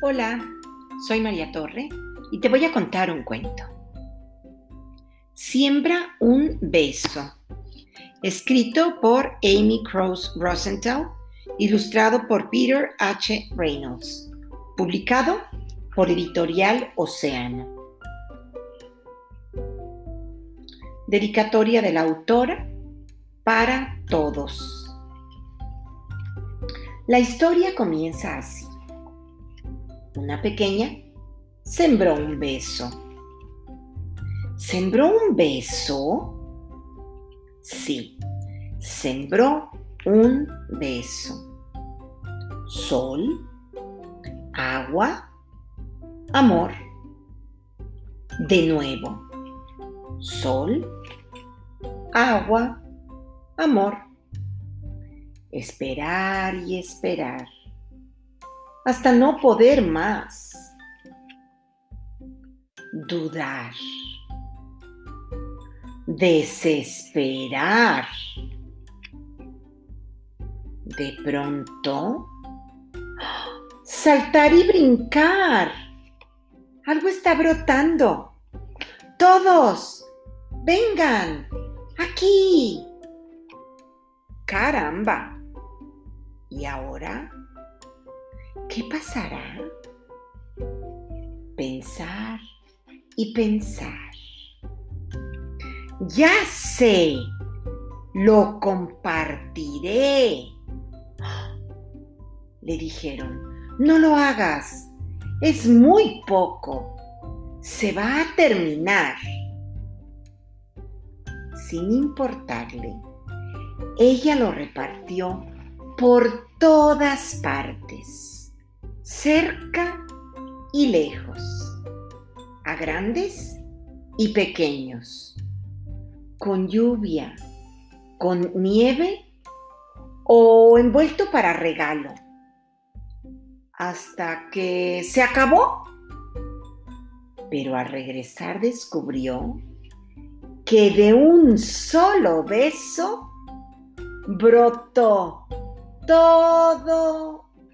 Hola, soy María Torre y te voy a contar un cuento. Siembra un beso. Escrito por Amy Cross Rosenthal, ilustrado por Peter H. Reynolds. Publicado por Editorial Océano. Dedicatoria de la autora para todos. La historia comienza así. Una pequeña sembró un beso. ¿Sembró un beso? Sí, sembró un beso. Sol, agua, amor. De nuevo. Sol, agua, amor esperar y esperar, hasta no poder más, dudar, desesperar. De pronto, saltar y brincar. Algo está brotando. Todos, vengan, aquí. Caramba. ¿Y ahora? ¿Qué pasará? Pensar y pensar. Ya sé, lo compartiré. Le dijeron, no lo hagas, es muy poco, se va a terminar. Sin importarle, ella lo repartió por todas partes, cerca y lejos, a grandes y pequeños, con lluvia, con nieve o envuelto para regalo, hasta que se acabó. Pero al regresar descubrió que de un solo beso brotó todo